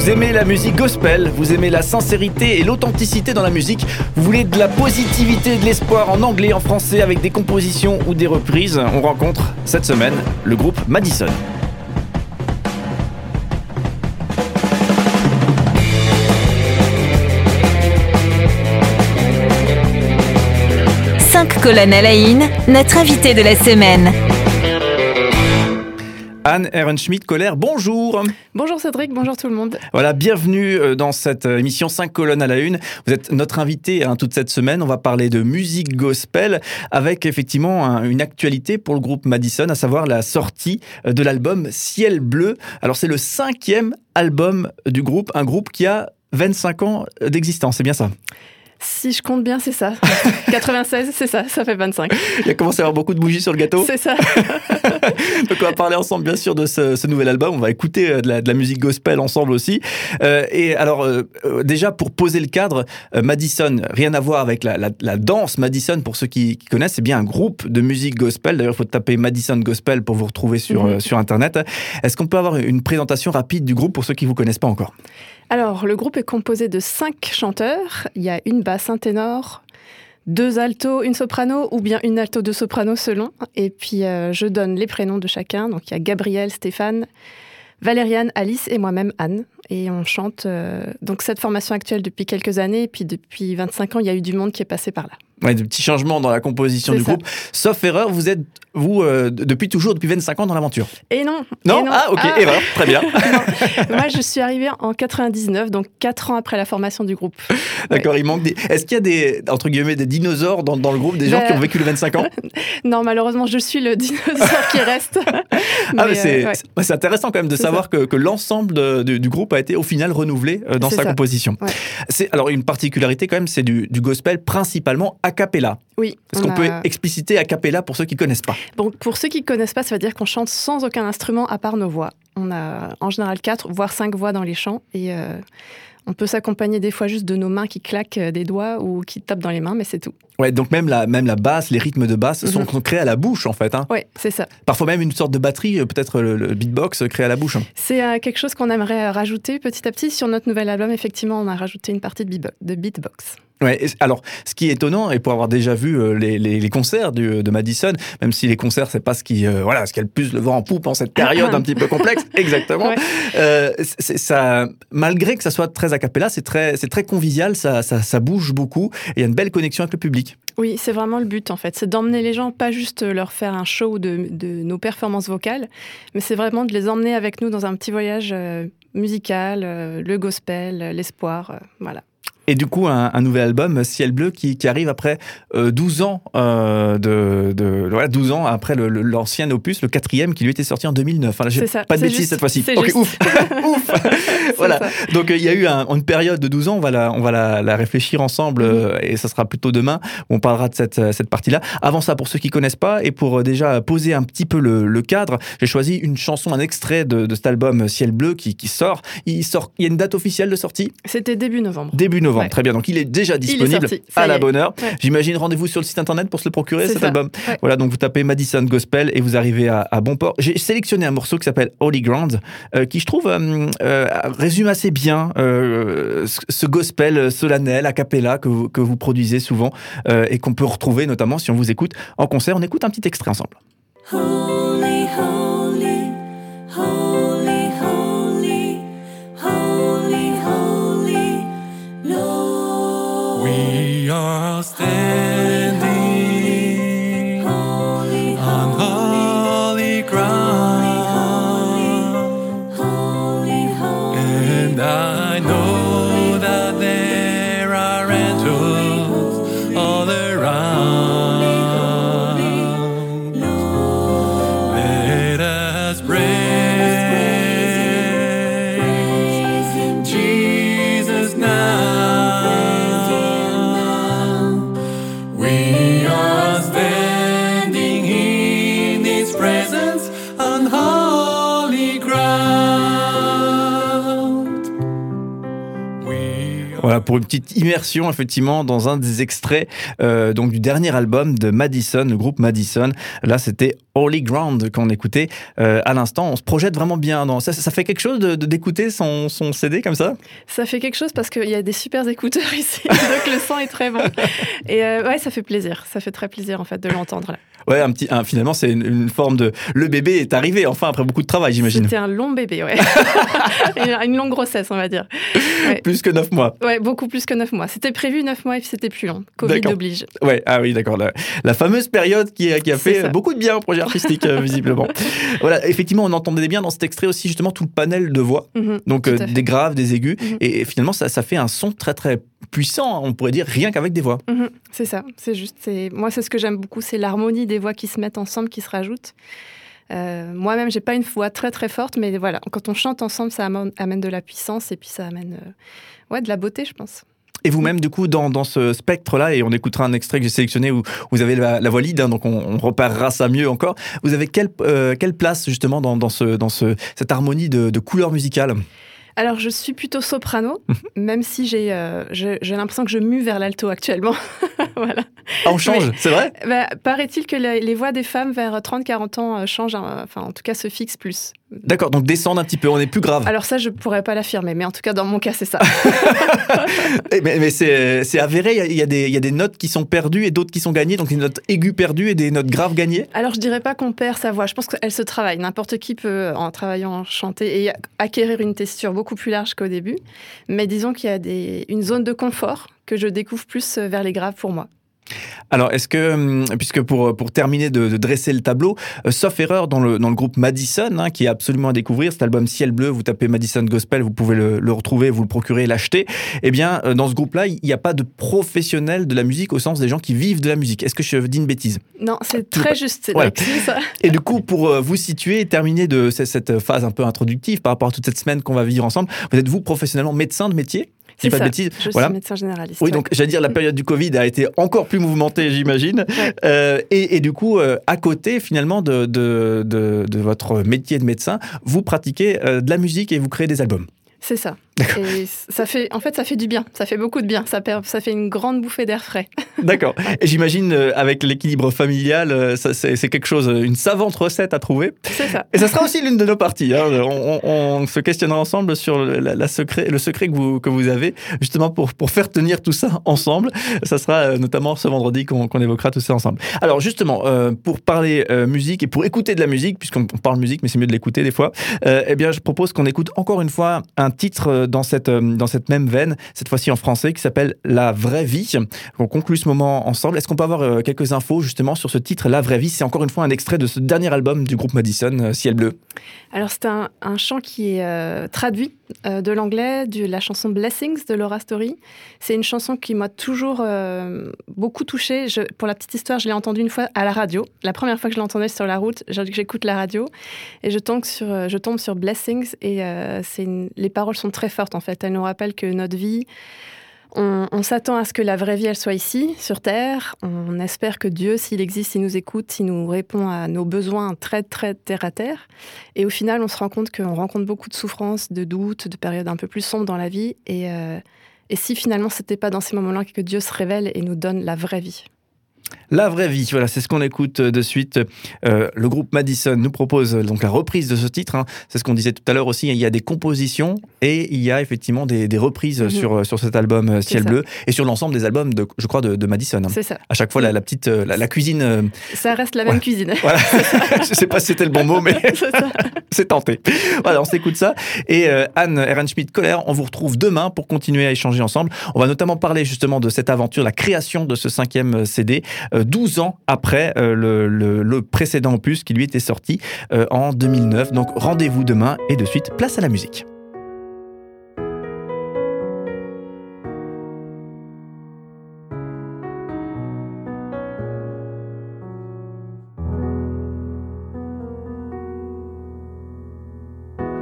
Vous aimez la musique gospel, vous aimez la sincérité et l'authenticité dans la musique, vous voulez de la positivité et de l'espoir en anglais, en français, avec des compositions ou des reprises. On rencontre cette semaine le groupe Madison. Cinq colonnes à la une, notre invité de la semaine. Anne Ehrenschmidt-Colère, bonjour Bonjour Cédric, bonjour tout le monde. Voilà, bienvenue euh, dans cette euh, émission 5 colonnes à la une. Vous êtes notre invité hein, toute cette semaine. On va parler de musique gospel avec effectivement un- une actualité pour le groupe Madison, à savoir la sortie euh, de l'album Ciel Bleu. Alors c'est le cinquième album du groupe, un groupe qui a 25 ans d'existence, c'est bien ça? Si je compte bien, c'est ça. 96, c'est ça, ça fait 25. Il y a commencé à avoir beaucoup de bougies sur le gâteau. C'est ça. Donc on va parler ensemble bien sûr de ce, ce nouvel album. On va écouter euh, de la, de la musique gospel ensemble aussi. Euh, et alors euh, euh, déjà pour poser le cadre, euh, Madison, rien à voir avec la, la- la danse Madison pour ceux qui, qui connaissent, c'est bien un groupe de musique gospel. D'ailleurs, il faut taper Madison Gospel pour vous retrouver sur, Mhm. sur Internet. Est-ce qu'on peut avoir une présentation rapide du groupe pour ceux qui vous connaissent pas encore? Alors, le groupe est composé de cinq chanteurs. Il y a une basse, un ténor, deux altos, une soprano, ou bien une alto, deux sopranos selon. Et puis, euh, je donne les prénoms de chacun. Donc, il y a Gabriel, Stéphane, Valériane, Alice et moi-même, Anne. Et on chante euh, donc cette formation actuelle depuis quelques années. Et puis, depuis 25 ans, il y a eu du monde qui est passé par là. Ouais, de petits changements dans la composition du ça. groupe. Sauf erreur, vous êtes, vous, euh, depuis toujours, depuis 25 ans dans l'aventure. Et non Non, et Ah, ok, Ah. erreur, très bien. Moi, je suis arrivée en 99, donc 4 ans après la formation du groupe. D'accord, il manque des. Est-ce qu'il y a des, entre guillemets, des dinosaures dans, dans le groupe, des gens qui ont vécu les 25 ans? Non, malheureusement, je suis le dinosaure qui reste. Ah, mais Mais, c'est euh, ouais. c'est- intéressant quand même de savoir que, que l'ensemble du, du groupe a été au final renouvelé euh, dans sa ça. composition. C'est alors une particularité quand même, c'est du, du gospel principalement a cappella. Oui. Est-ce on qu'on peut expliciter a cappella pour ceux qui connaissent pas? Bon, pour ceux qui ne connaissent pas, ça veut dire qu'on chante sans aucun instrument à part nos voix. On a en général quatre, voire cinq voix dans les chants. Et euh, on peut s'accompagner des fois juste de nos mains qui claquent des doigts ou qui tapent dans les mains, mais c'est tout. Ouais, donc même la, même la basse, les rythmes de basse sont, Mhm. sont créés à la bouche en fait. hein. Oui, c'est ça. Parfois même une sorte de batterie, euh, peut-être le, le beatbox euh, créé à la bouche. C'est euh, quelque chose qu'on aimerait rajouter petit à petit. Sur notre nouvel album, effectivement, on a rajouté une partie de beatbox. Ouais, alors, ce qui est étonnant, et pour avoir déjà vu euh, les, les- les concerts du- de Madison, même si les concerts, c'est pas ce qui, euh, voilà, ce qui a le plus le vent en poupe en cette période un petit peu complexe, exactement. Ouais. Euh, ça, malgré que ça soit très a cappella, c'est très, c'est très convivial, ça, ça, ça bouge beaucoup, et il y a une belle connexion avec le public. Oui, c'est vraiment le but en fait. C'est d'emmener les gens, pas juste leur faire un show de, de nos performances vocales, mais c'est vraiment de les emmener avec nous dans un petit voyage euh, musical, le gospel, l'espoir. voilà. Et du coup, un, un nouvel album, Ciel Bleu, qui, qui arrive après euh, 12 ans euh, de, de- voilà, 12 ans après le- le- l'ancien opus, le quatrième, qui lui était sorti en 2009. Enfin, là, ça, pas de bêtises juste, cette fois-ci. c'est Ok, juste. ouf, ouf. Voilà. ça. Donc euh, il y a eu un- une période de 12 ans, on va la, on va la, la réfléchir ensemble Mhm. euh, et ça sera plutôt demain où on parlera de cette, cette partie-là. Avant ça, pour ceux qui connaissent pas et pour déjà poser un petit peu le, le cadre, j'ai choisi une chanson, un extrait de, de cet album Ciel Bleu qui, qui sort. Il sort. Il y a une date officielle de sortie? C'était début novembre. Début novembre. Ouais. Très bien. Donc il est déjà disponible à la bonne heure. Ouais. J'imagine rendez-vous sur le site internet pour se le procurer cet ça. album. Ouais. Voilà, donc vous tapez Madison Gospel et vous arrivez à, à bon port. J'ai sélectionné un morceau qui s'appelle Holy Ground, euh, qui je trouve euh, euh, résume assez bien euh, ce- ce gospel solennel, a cappella que vous, que vous produisez souvent euh, et qu'on peut retrouver notamment si on vous écoute en concert. On écoute un petit extrait ensemble. Holy, holy, holy, stay. Voilà, pour une petite immersion, effectivement, dans un des extraits euh, donc du dernier album de Madison, le groupe Madison. Là, c'était Holy Ground qu'on écoutait euh, à l'instant. On se projette vraiment bien. Dans... Ça, ça fait quelque chose d'écouter son, son CD comme ça? Ça fait quelque chose parce qu'il y a des super écouteurs ici, donc le son est très bon. Et euh, ouais, ça fait plaisir. Ça fait très plaisir en fait de l'entendre là. Ouais, un petit, un- finalement, c'est une, une forme de. Le bébé est arrivé, enfin, après beaucoup de travail, j'imagine. C'était un long bébé, ouais. une longue grossesse, on va dire. Ouais. Plus que 9 mois. Ouais, beaucoup plus que 9 mois. C'était prévu 9 mois et puis c'était plus long. Covid oblige. Ouais, ah oui, d'accord. La, la fameuse période qui, a- qui a C'est fait ça. beaucoup de bien au projet artistique, euh, visiblement. Voilà, effectivement, on entendait bien dans cet extrait aussi, justement, tout le panel de voix. Mhm, Donc, euh, des graves, des aigus. Mhm. Et, et finalement, ça, ça fait un son très, très puissant, on pourrait dire, rien qu'avec des voix. Mhm, c'est ça, c'est juste. c'est- Moi, c'est ce que j'aime beaucoup, c'est l'harmonie des voix qui se mettent ensemble, qui se rajoutent. Euh, Moi-même, j'ai pas une voix très très forte, mais voilà, quand on chante ensemble, ça amène, de la puissance et puis ça amène euh, ouais, de la beauté, je pense. Et vous-même, du coup, dans, dans ce spectre-là, et on écoutera un extrait que j'ai sélectionné où vous avez la, la voix lead, hein, donc on, on repérera ça mieux encore. Vous avez quelle, euh, quelle place, justement, dans, dans, ce, dans ce, cette harmonie de, de couleurs musicales Alors, je suis plutôt soprano, Mhm. même si j'ai euh, j'ai l'impression que je mue vers l'alto actuellement. voilà. Ah, on change, c'est vrai Bah, Paraît-il que les, les voix des femmes vers 30-40 ans euh, changent, hein, enfin, en tout cas, se fixent plus. D'accord, donc descendre un petit peu, on est plus grave. Alors, ça, je pourrais pas l'affirmer, mais en tout cas, dans mon cas, c'est ça. Eh, Mais, mais c'est c'est avéré, il y a- il y, a des- il y a des notes qui sont perdues et d'autres qui sont gagnées, donc des notes aiguës perdues et des notes graves gagnées. Alors, je dirais pas qu'on perd sa voix. Je pense qu'elle se travaille. N'importe qui peut, en travaillant, chanter et acquérir une texture beaucoup plus large qu'au début. Mais disons qu'il y a des, une zone de confort que je découvre plus euh, vers les graves pour moi. Alors, est-ce que, hum, puisque pour, pour terminer de, de dresser le tableau, euh, sauf erreur dans le, dans le groupe Madison, hein, qui est absolument à découvrir, cet album Ciel Bleu, vous tapez Madison Gospel, vous pouvez le, le retrouver, vous le procurer, l'acheter. Eh bien, euh, dans ce groupe-là, il n'y a pas de professionnels de la musique au sens des gens qui vivent de la musique. Est-ce que je dis une bêtise? Non, c'est très juste. C'est c'est ça. Et du coup, pour euh, vous situer et terminer de ce- cette phase un peu introductive par rapport à toute cette semaine qu'on va vivre ensemble, vous êtes vous professionnellement médecin de métier? Si C'est pas de bêtises. Je Voilà. suis médecin généraliste. Oui, ouais. donc j'allais dire la période du Covid a été encore plus mouvementée, j'imagine. Ouais. Euh, et, et du coup, euh, à côté finalement de, de, de, de votre métier de médecin, vous pratiquez euh, de la musique et vous créez des albums. C'est ça. Et ça fait, en fait, ça fait du bien. Ça fait beaucoup de bien. Ça, ça fait une grande bouffée d'air frais. D'accord. Et j'imagine euh, avec l'équilibre familial, euh, c'est quelque chose, une savante recette à trouver. C'est ça. Et ça sera aussi l'une de nos parties. hein. On, on- on se questionnera ensemble sur le, la, la secret, le secret que vous, que vous avez, justement pour, pour faire tenir tout ça ensemble. Ça sera euh, notamment ce vendredi qu'on qu'on évoquera tout ça ensemble. Alors justement, euh, pour parler musique et pour écouter de la musique, puisqu'on on parle musique, mais c'est mieux de l'écouter des fois, eh bien je propose qu'on écoute encore une fois un titre dans cette, euh, dans cette même veine, cette fois-ci en français, qui s'appelle La vraie vie. On conclut ce moment ensemble. Est-ce qu'on peut avoir euh, quelques infos justement sur ce titre, La vraie vie? C'est encore une fois un extrait de ce dernier album du groupe Madison, euh, Ciel bleu. Alors, c'est un, un chant qui est traduit euh, de l'anglais, de la chanson Blessings de Laura Story. C'est une chanson qui m'a toujours euh, beaucoup touchée. Pour la petite histoire, je l'ai entendue une fois à la radio. La première fois que je l'entendais sur la route, j'écoute la radio et je tombe sur, euh, je tombe sur Blessings et les paroles sont très fortes en fait. Elles nous rappellent que notre vie, on, s'attend à ce que la vraie vie, elle soit ici, sur Terre. On espère que Dieu, s'il existe, il nous écoute, il nous répond à nos besoins très, très terre à terre. Et au final, on se rend compte qu'on rencontre beaucoup de souffrances, de doutes, de périodes un peu plus sombres dans la vie. Et, euh, et si finalement, c'était pas dans ces moments-là que Dieu se révèle et nous donne la vraie vie La vraie vie, voilà, c'est ce qu'on écoute de suite. Euh, le groupe Madison nous propose euh, donc la reprise de ce titre. hein. C'est ce qu'on disait tout à l'heure aussi. Il y a des compositions et il y a effectivement des, des reprises Mhm. sur, sur cet album euh, Ciel bleu et sur l'ensemble des albums, de, je crois, de, de Madison. hein. C'est ça. À chaque fois, la, la petite, euh, la, la cuisine. euh, Ça reste la même Ouais. cuisine. voilà, je sais pas si c'était le bon mot, mais C'est tenté. Voilà, on s'écoute ça. Et euh, Anne Ehrenschmidt-Koller, on vous retrouve demain pour continuer à échanger ensemble. On va notamment parler justement de cette aventure, la création de ce cinquième euh, CD, euh, 12 ans après euh, le précédent opus qui lui était sorti euh, en 2009. Donc rendez-vous demain et de suite, place à la musique.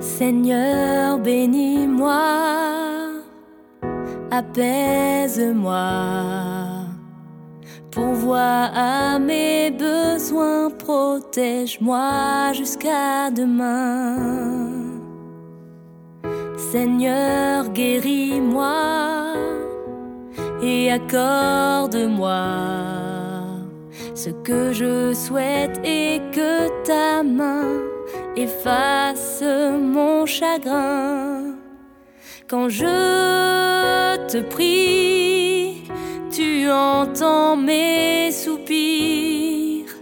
Seigneur, bénis-moi, apaise-moi, pourvois à mes besoins, protège-moi jusqu'à demain. Seigneur, guéris-moi et accorde-moi ce que je souhaite et que ta main efface mon chagrin. Quand je te prie, tu entends mes soupirs,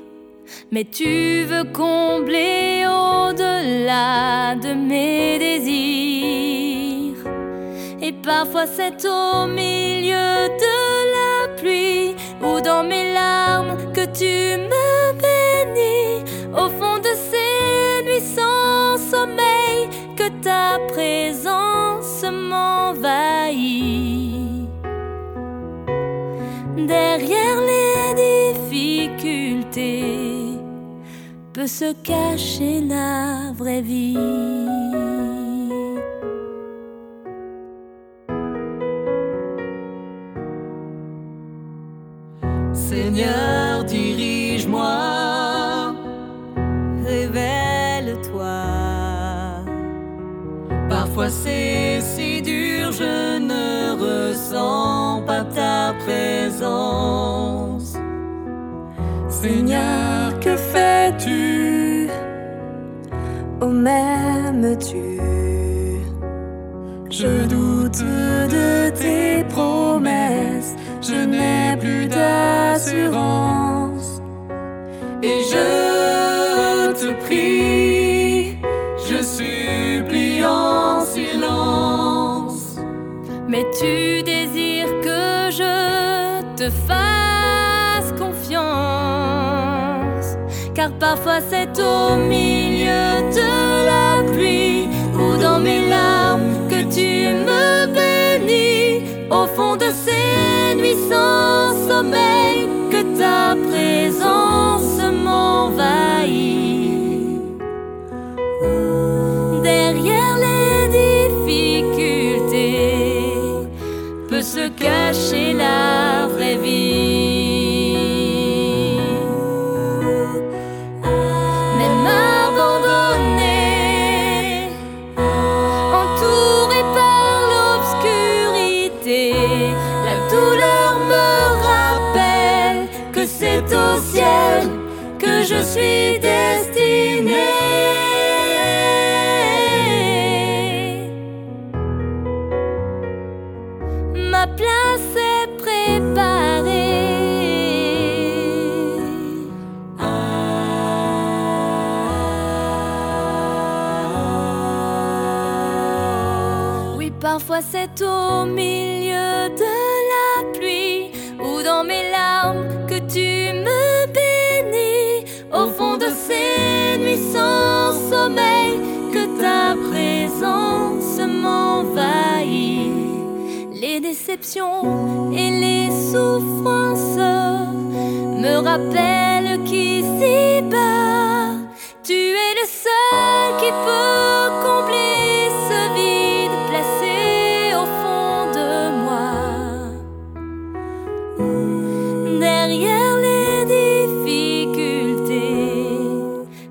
mais tu veux combler au-delà de mes désirs. Et parfois c'est au milieu de la pluie ou dans mes larmes que tu me bénis. Au fond de ces nuits sans sommeil, que ta présence Derrière les difficultés peut se cacher la vraie vie. Seigneur, dirige-moi, Révèle-toi. parfois c'est si dur, je ne ressens pas ta Seigneur, que fais-tu? Où m'aimes-tu? Je doute de tes promesses, je n'ai plus d'assurance. Et je te prie, je supplie en silence. Mais tu parfois c'est au milieu de la pluie ou dans mes larmes que tu me bénis. Au fond de ces nuits sans sommeil, que ta présence je suis destinée. Ma place est préparée. Oui, parfois c'est au milieu de et les souffrances me rappellent qu'ici-bas, tu es le seul qui peut combler ce vide placé au fond de moi. Derrière les difficultés,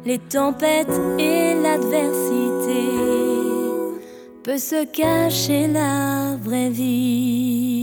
les tempêtes et l'adversité peut se cacher la vraie vie.